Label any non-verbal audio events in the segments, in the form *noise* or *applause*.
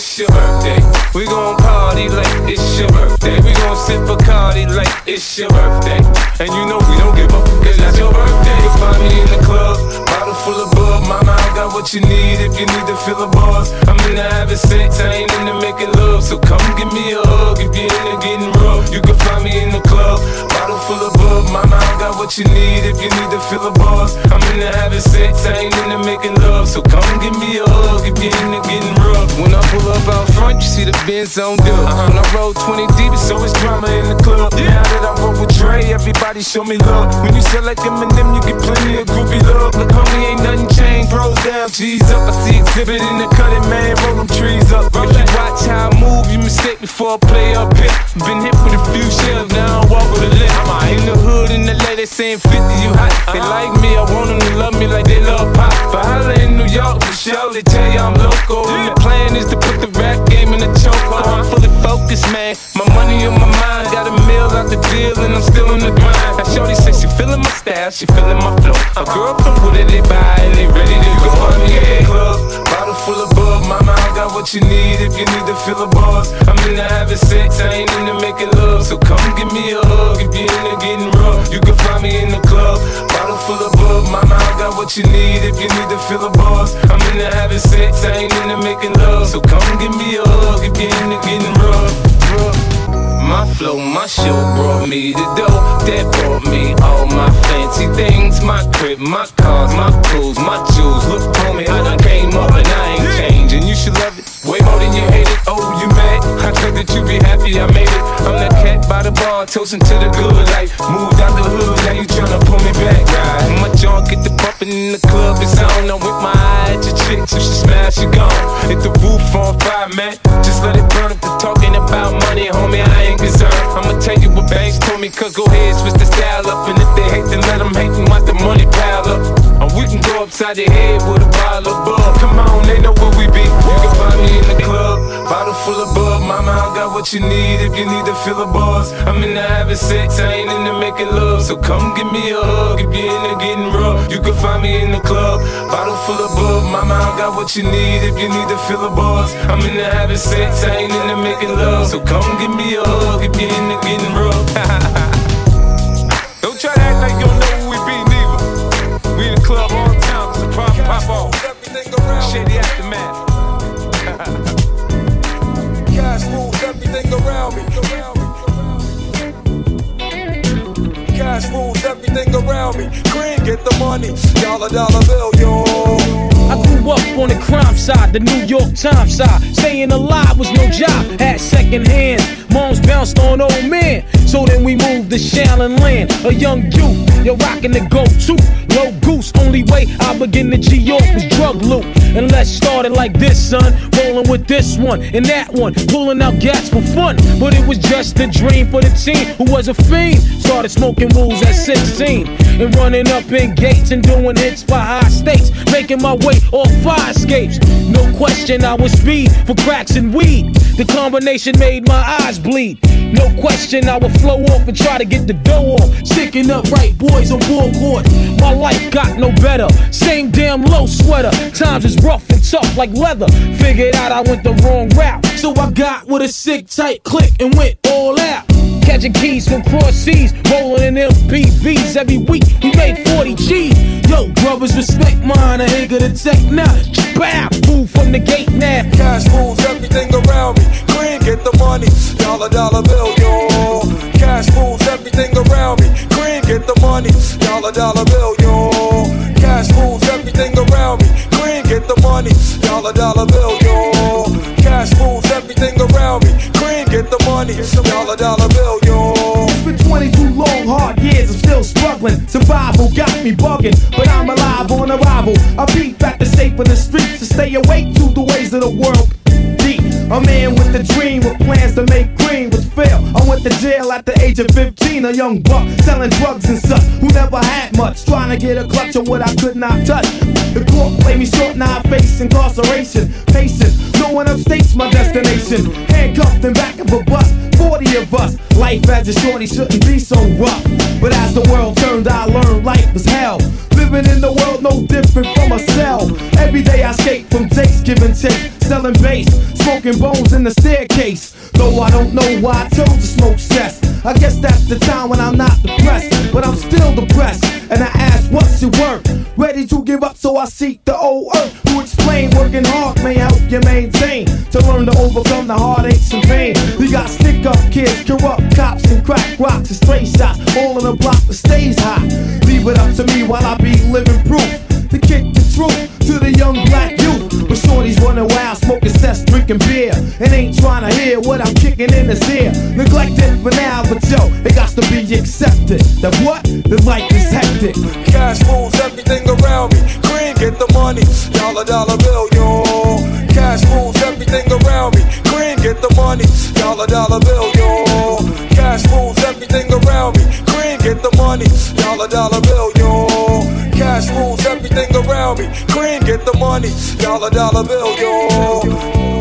it's your birthday. We gon' party like it's your birthday. We gon' sip a party like it's your birthday. And you know we don't give up, cause that's your birthday. You find me in the club, bottle full of. Mama, I got what you need if you need to fill a buzz. I'm into having sex, I ain't into making love. So come give me a hug if you're into getting rough. You can find me in the club, bottle full of bub. Mama, I got what you need if you need to fill a buzz. I'm into having sex, I ain't into making love. So come give me a hug if you're into getting rough. When I pull up out front, you see the Benz on dub. When I roll 20 deep, it's always drama in the club. Yeah. Now that I roll with Dre, everybody show me love. When you sell like Eminem, you get plenty of groovy love. Look, homie, ain't nothing changed. Bros down, G's up. I see exhibit in the cutting, man. Roll them trees up. If you watch how I move, you mistake before I play up here. Been hit with a few shells, now I walk with a limp. In the hood, in L.A. they saying 50, you hot. They uh-huh. like me, I want them to love me like they love pop. But holla in New York, for sure, they tell you I'm local. And the plan is to put the rap game in the choke. I'm fully focused, man. My money on my mind, a out the deal, and I'm still in the grind. Now, Shorty says she feeling my style, she feeling my flow. A girl from Wooded, they buy, and they ready to go. I'm in the club, bottle full of bub. Mama, I got what you need if you need to fill a buzz. I'm into having sex, I ain't into making love. So come give me a hug if you're into getting rough. You can find me in the club, bottle full of bub. Mama, I got what you need if you need to fill a buzz. I'm into having sex, I ain't into making love. So come give me flow, my show brought me the dough that brought me all my fancy things. My crib, my cars, my clothes, my jewels. Look, homie, I done came up and I ain't changing. You should love it way more than you hate it. Oh, that you be happy I made it. I'm that cat by the bar, toasting to the good life. Moved out the hood, now you tryna pull me back, right? My junk get the bumping in the club, it's on. I'm with my eye at your chick, so she smash, she gone. Hit the roof on fire, man. Just let it burn if they're talking about money, homie. I ain't concerned. I'ma tell you what Banks told me, cause go ahead, switch the style up. And if they hate, then let them hate, and watch the money pile up. Or we can go upside the head with a bottle of bug. Come on, they know where we be. You can find me in the club, bottle full of bug. Mama, I got what you need if you need to fill a buzz. I'm into having sex, I ain't into making love. So come give me a hug if you're into getting rough. You can find me in the club, bottle full of bug. Mama, I got what you need if you need to fill a buzz. I'm into having sex, I ain't into making love. So come give me a hug if you're into getting rough. *laughs* don't try to act like you don't know who we be, neither. We in the club all the time, cause the problem pop off. Shady aftermath. *laughs* Cash rules everything around me. Cash rules everything around me. Green, get the money. Dollar, dollar bill, yo. I grew up on the crime side, the New York Times side. Staying alive was no job, had second hands. Moms bounced on old men. So then we moved to Shaolin Land, a young youth. You're rocking the go to. Low goose, only way I begin to G York was drug loot. And let's start it like this, son. Rolling with this one and that one, pulling out gats for fun. But it was just a dream for the teen who was a fiend. Started smoking wools at 16 and running up in gates and doing hits for high stakes. Making my way off fire escapes. No question, I was speed for cracks and weed. The combination made my eyes bleed. No question, I would flow off and try to get the dough off. Sticking up right boys on board court. My life got no better. Same damn low sweater. Times is rough and tough like leather. Figured out I went the wrong route. So I got with a sick tight click and went all out. Catching keys from cross seas, rolling in MPVs every week. We made 40 G's. Yo, brothers, respect mine. I ain't gonna tech now. Bow, move from the gate now. Cash rules everything around me. Green, get the money. Dollar, dollar bill, yo. Cash rules everything around me. Green, get the money. Dollar, dollar bill, yo. Cash rules everything around me. Green, get the money. Dollar, dollar bill, money. Dollar, dollar bill, yo. It's been 22 long, hard years, I'm still struggling. Survival got me bugging, but I'm alive on arrival. I beat back the shape of the streets to stay awake to the ways of the world. Deep, went to jail at the age of 15, a young buck selling drugs and such, who never had much, trying to get a clutch of what I could not touch. The court played me short, now I face incarceration. Patient, no one upstates my destination. Handcuffed in back of a bus, 40 of us. Life as a shorty shouldn't be so rough. But as the world turned, I learned life was hell. Living in the world no different from a cell. Every day I escape from Jake's giving chase, selling bass, smoking bones in the staircase. Though I don't know why I chose to smoke cess. I guess that's the time when I'm not depressed, but I'm still depressed. And I ask, what's it worth? Ready to give up, so I seek the old earth. Who explain working hard may help you maintain to learn to overcome the heartaches and pain. We got stick up kids, corrupt cops, and crack rocks and stray shots. All in a block that stays hot. Leave it up to me while I be living proof to kick the truth to the young black youth. Shorties running wild, smoking cess, drinking beer, and ain't trying to hear what I'm kicking in his ear. Neglected for now, but yo, it got to be accepted. That what? The life is hectic. Cash rules everything around me. Green, get the money. Dollar, dollar bill, yo. Cash rules everything around me. Green, get the money. Dollar, dollar bill, yo. Cash moves everything around me. Green, get the money. Dollar, dollar bill, yo. Around me. Get the money. Dollar, dollar bill, yo.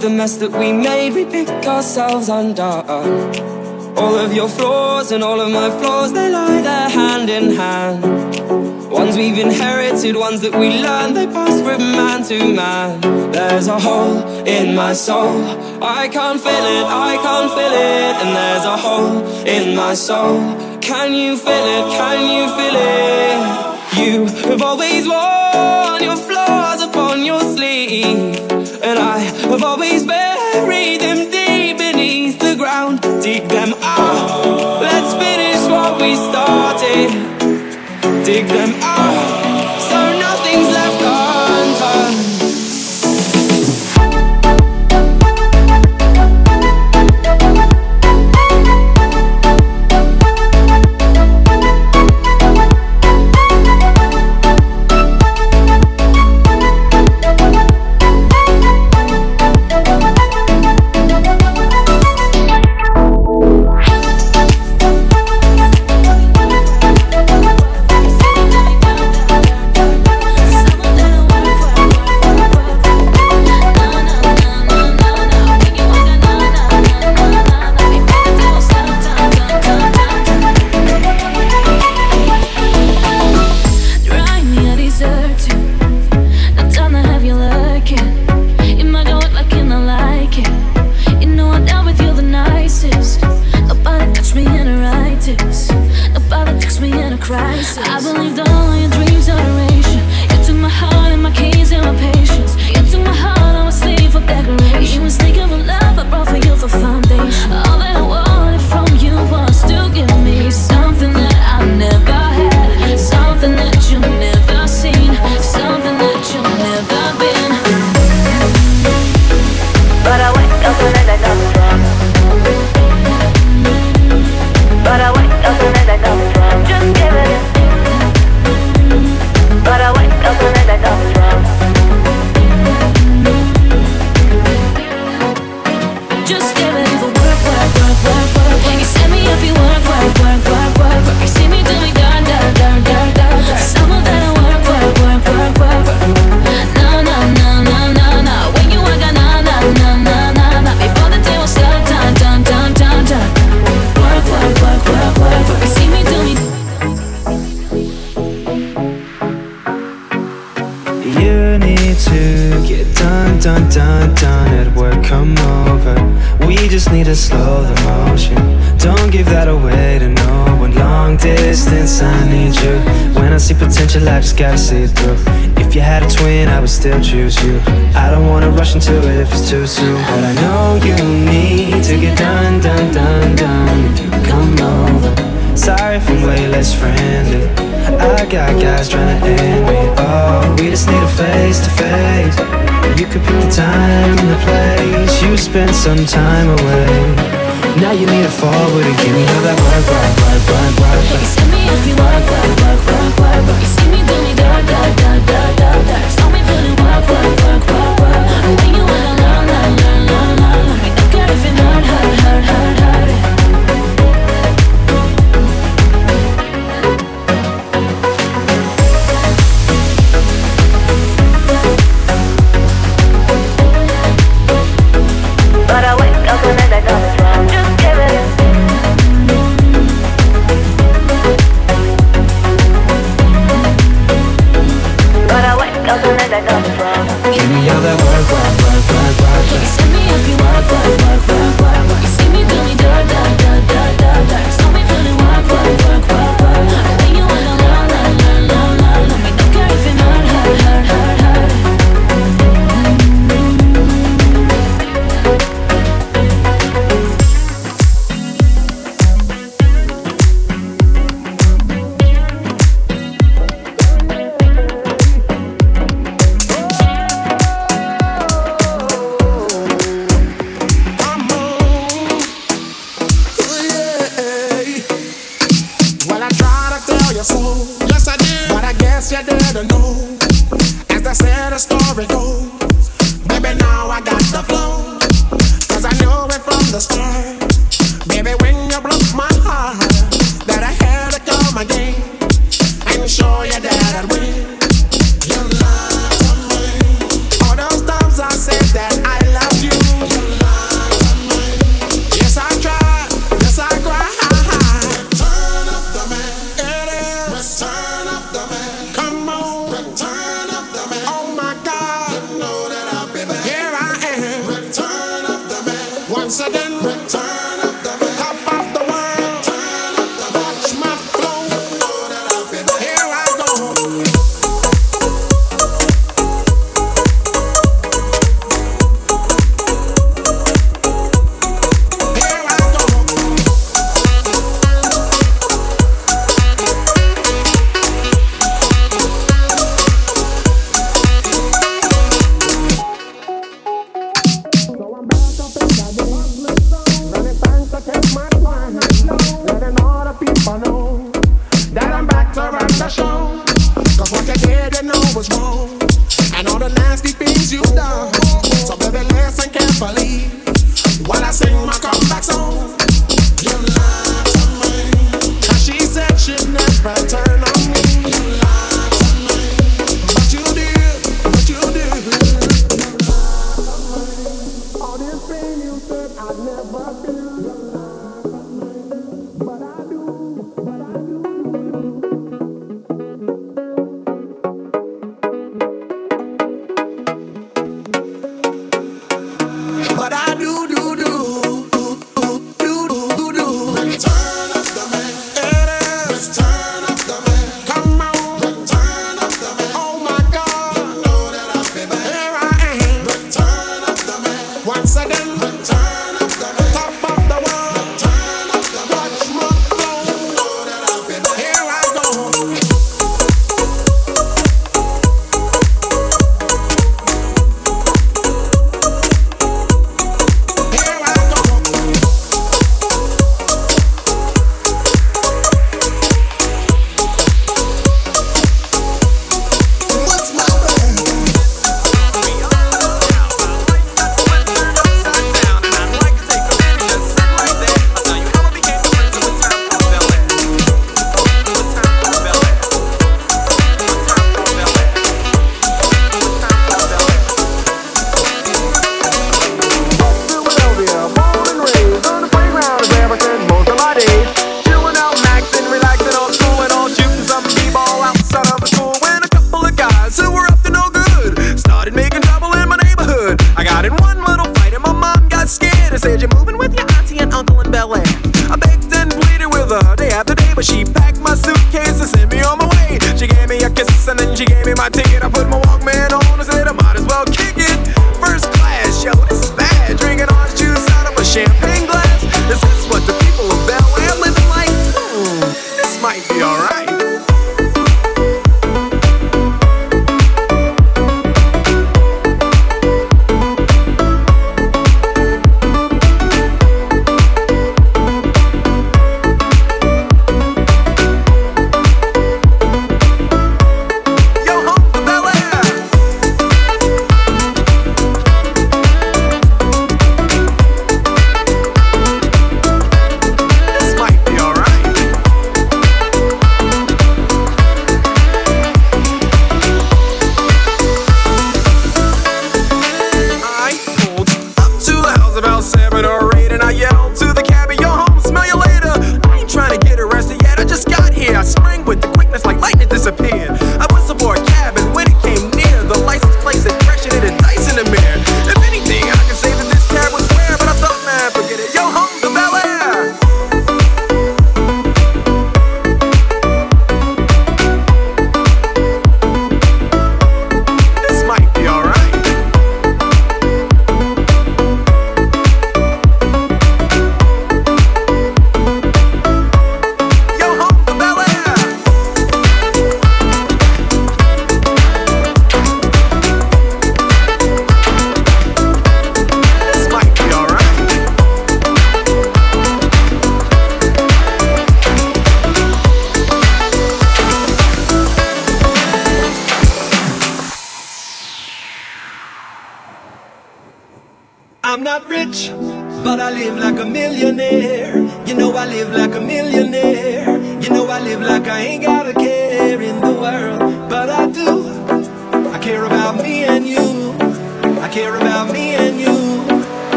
The mess that we made, we pick ourselves undone. All of your flaws and all of my flaws, they lie there hand in hand. Ones we've inherited, ones that we learned, they pass from man to man. There's a hole in my soul. I can't feel it, I can't feel it. And there's a hole in my soul. Can you feel it, can you feel it? You have always worn your flaws upon your sleeve. I have always buried them deep beneath the ground. Dig them out. Let's finish what we started. Dig them out. Gotta see it through. If you had a twin, I would still choose you. I don't wanna rush into it if it's too soon. But I know you need to get done, done, done, done. If you come over. Sorry if I'm way less friendly. I got guys trying to end me. Oh, we just need a face to face. You could pick the time and the place. You spent some time away. Now you need to forward and give me all that work, work, work, work, work, You see me if you work, work, work, work, work, work. You see me do me da da da da da da. Saw me put in work, work, work, work, work. When you wanna learn, learn, learn, learn, learn. Don't care if it hurt, hurt, hurt, hurt, hurt.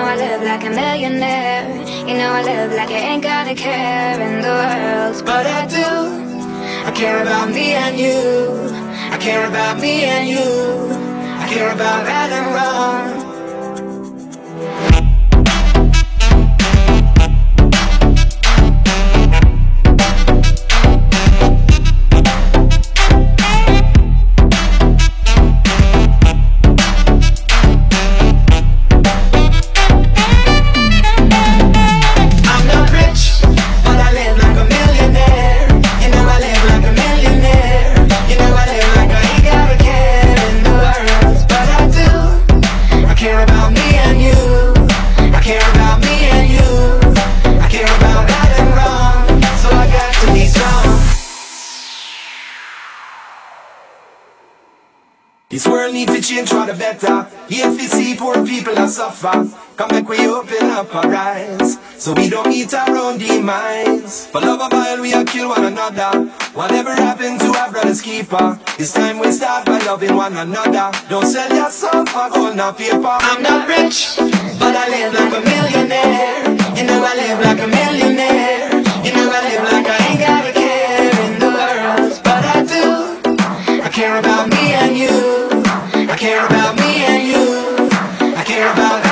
Know I live like a millionaire. You know I live like I ain't got a care in the world. But I do. I care about me and you. I care about me and you. I care about right and wrong. Better. If you see poor people that suffer, come back we open up our eyes. So we don't eat our own demise. For love of while we are kill one another. Whatever happened to our brother's keeper? It's time we start by loving one another. Don't sell yourself for gold or paper. I'm not rich, but I live like a millionaire. You know I live like a millionaire. You know I live like I ain't got a care in the world, but I do. I care about me and you care about me and you. I care about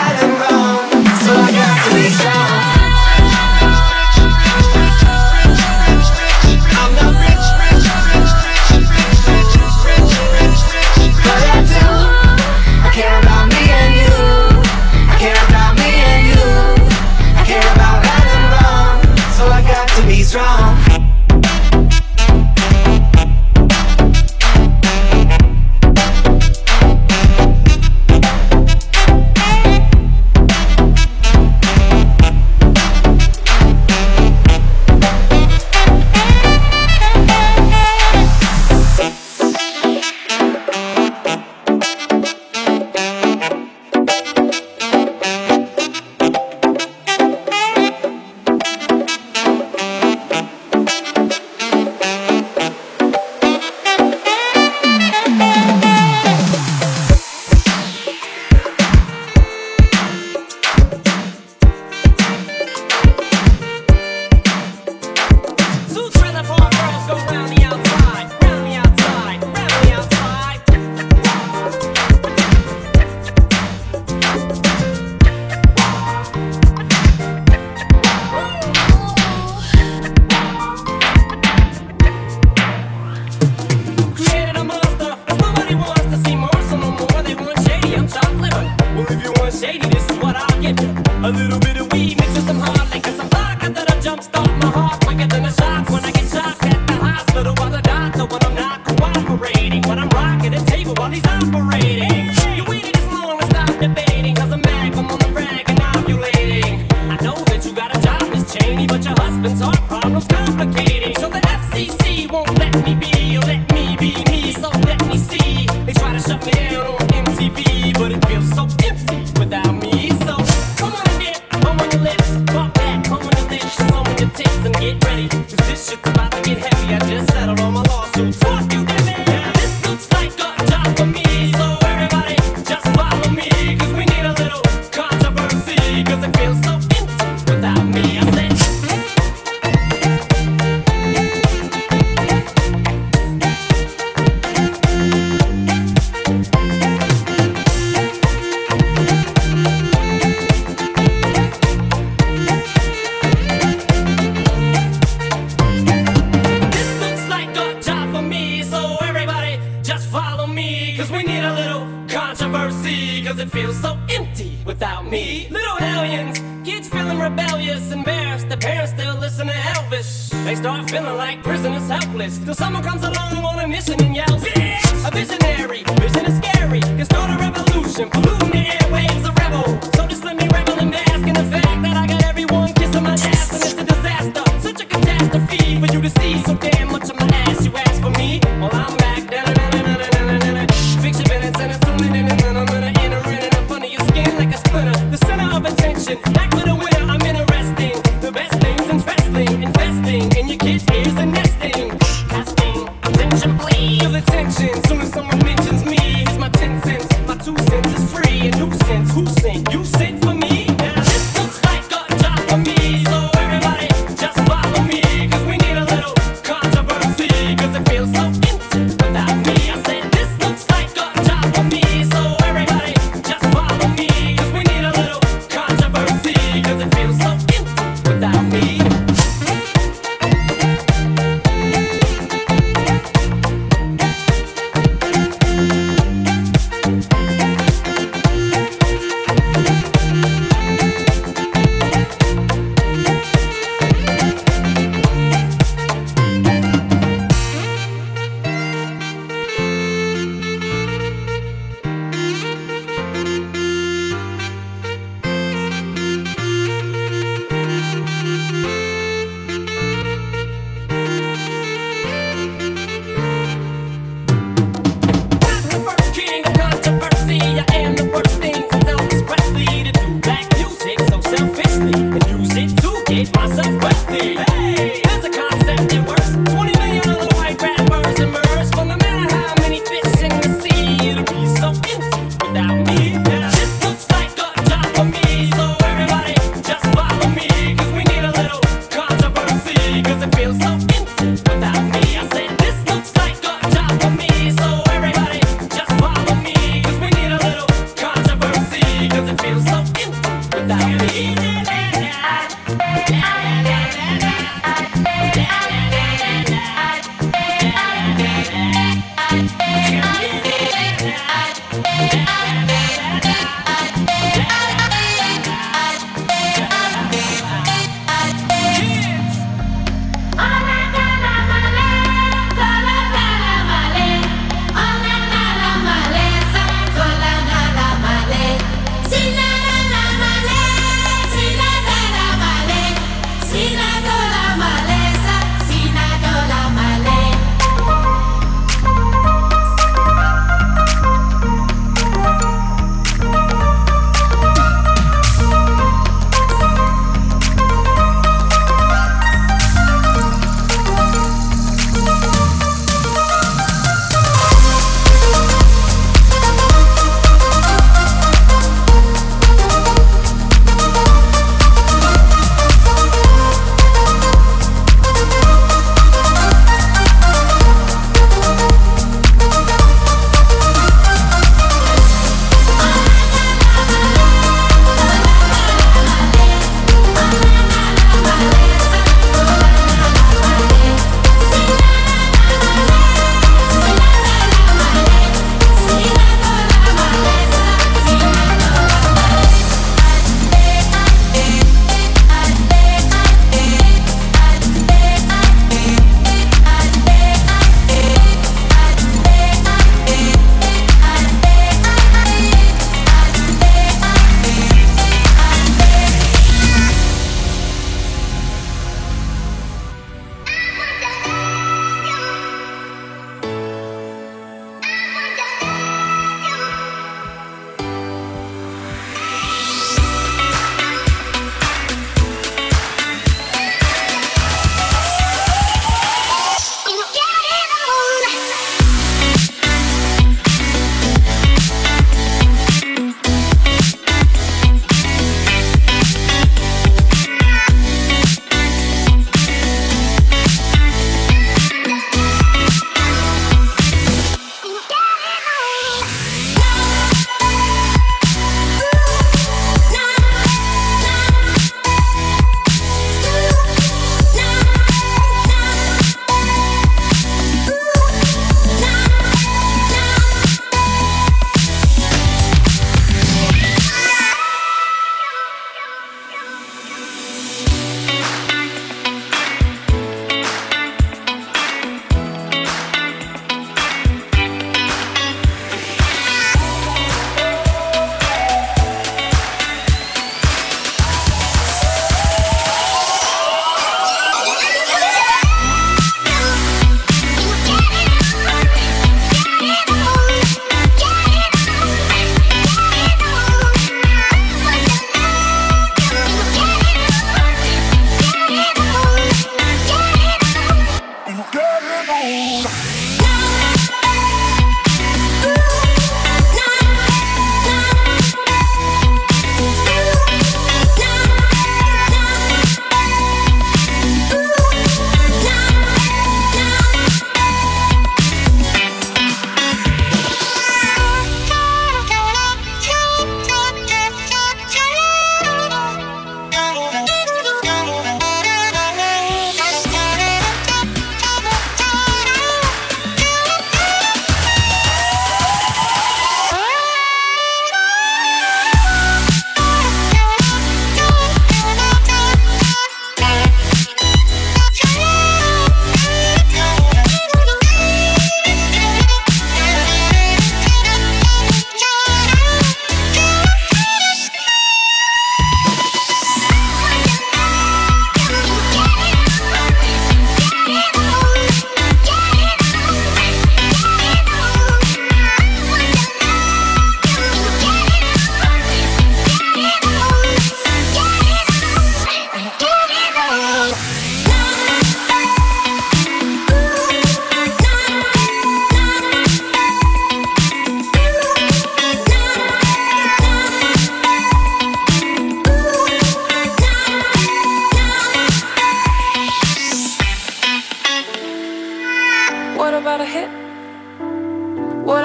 attention. Soon as someone get heavy, I just ten cents. My two cents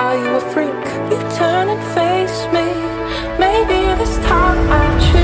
Are you a freak? You turn and face me. Maybe this time I'll choose.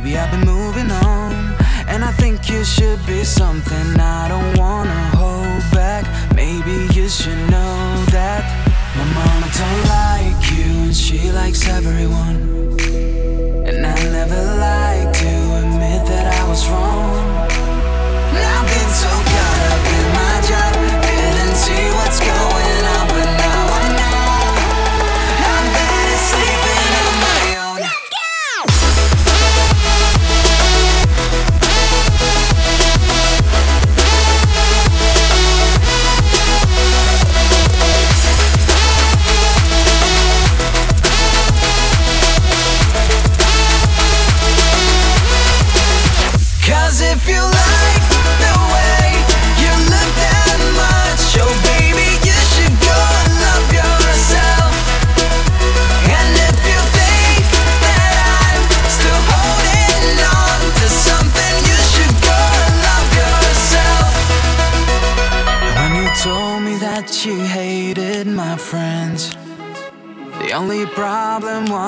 Baby, I've been moving on. And I think you should be something I don't wanna hold back. Maybe you should know that my mama don't like you, and she likes everyone. And I never like to admit that I was wrong.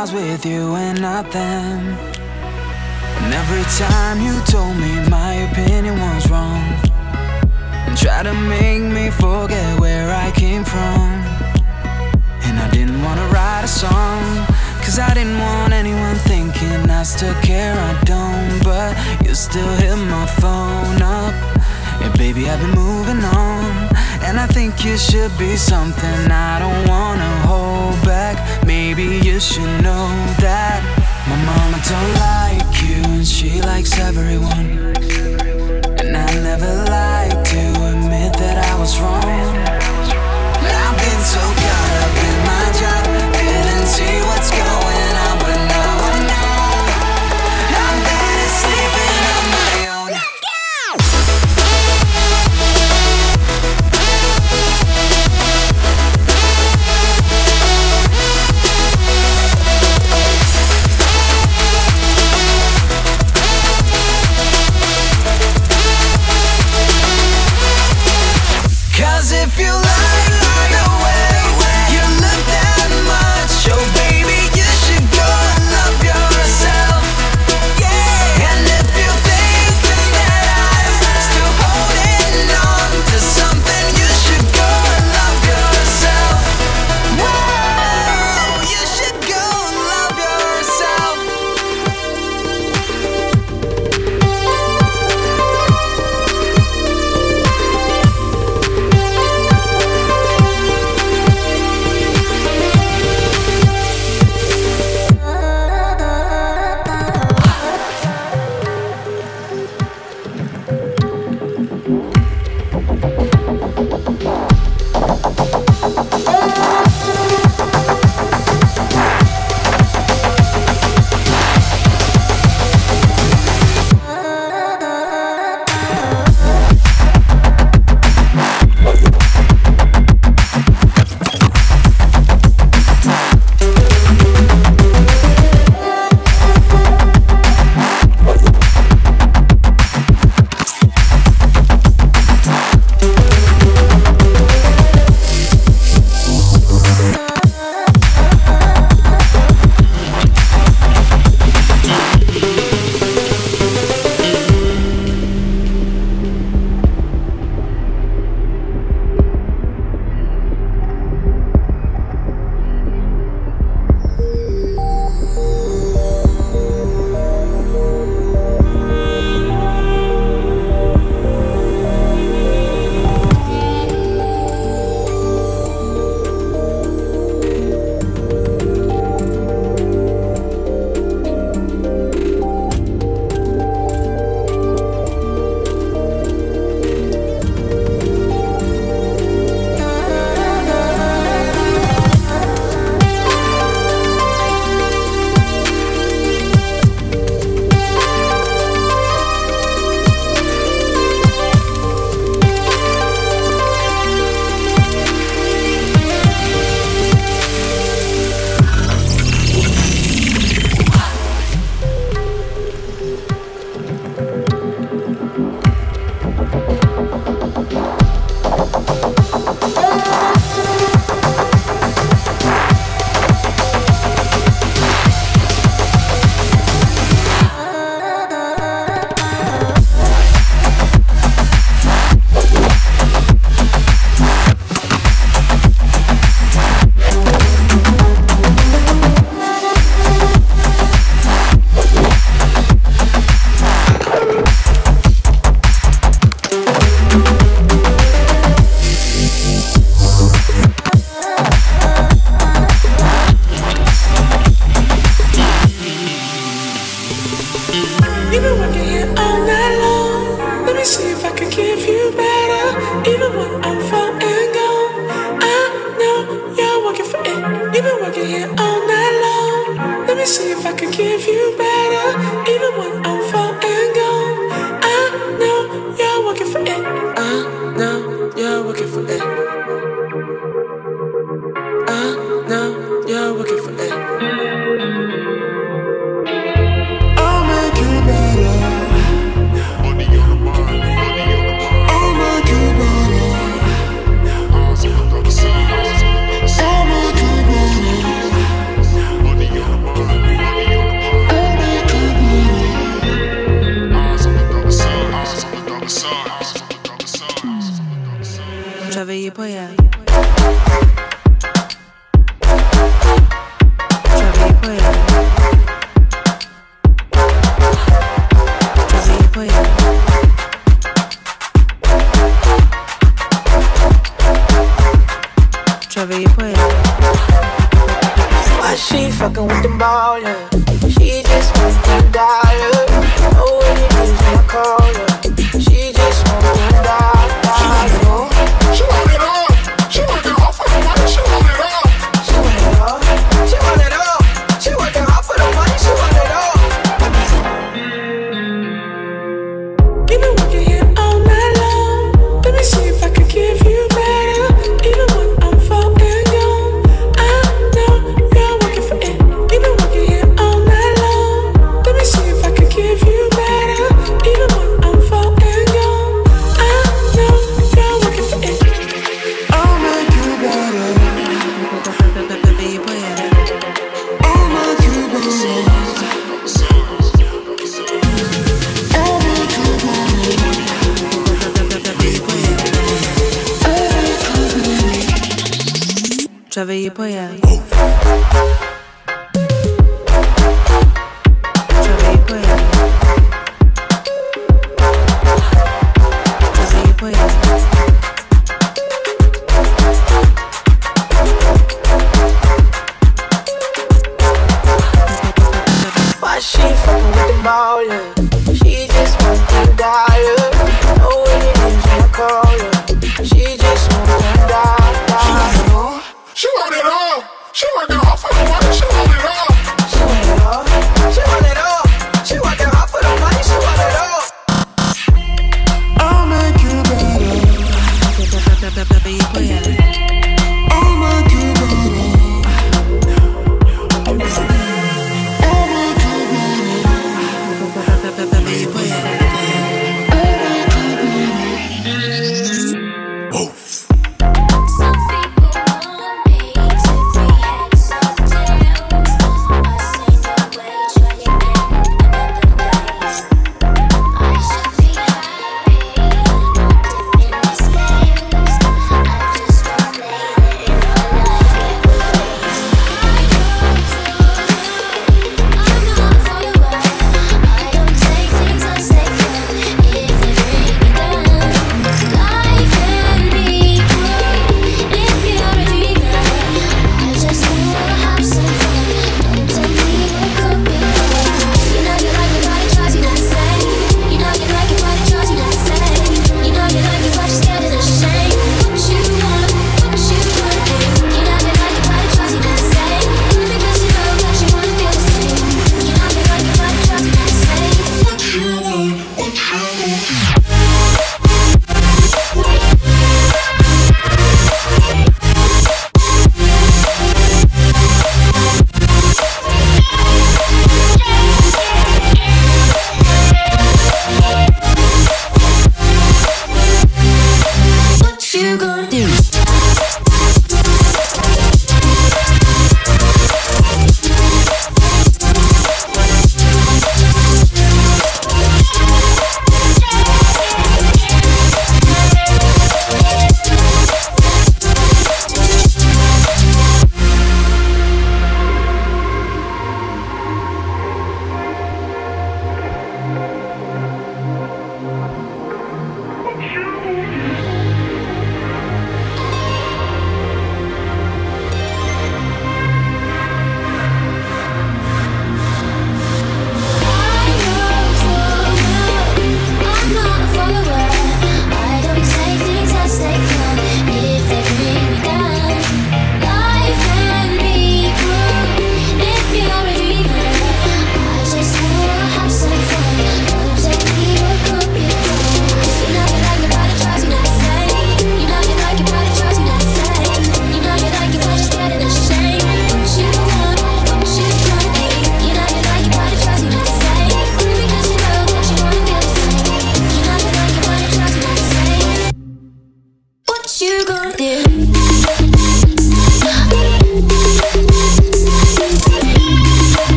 Was with you and not them. And every time you told me my opinion was wrong, and tried to make me forget where I came from. And I didn't wanna write a song, cause I didn't want anyone thinking I still care, I don't. But you still hit my phone up. Yeah, baby, I've been moving on. And I think you should be something I don't wanna hold back. Maybe you should know that my mama don't like you, and she likes everyone. And I never like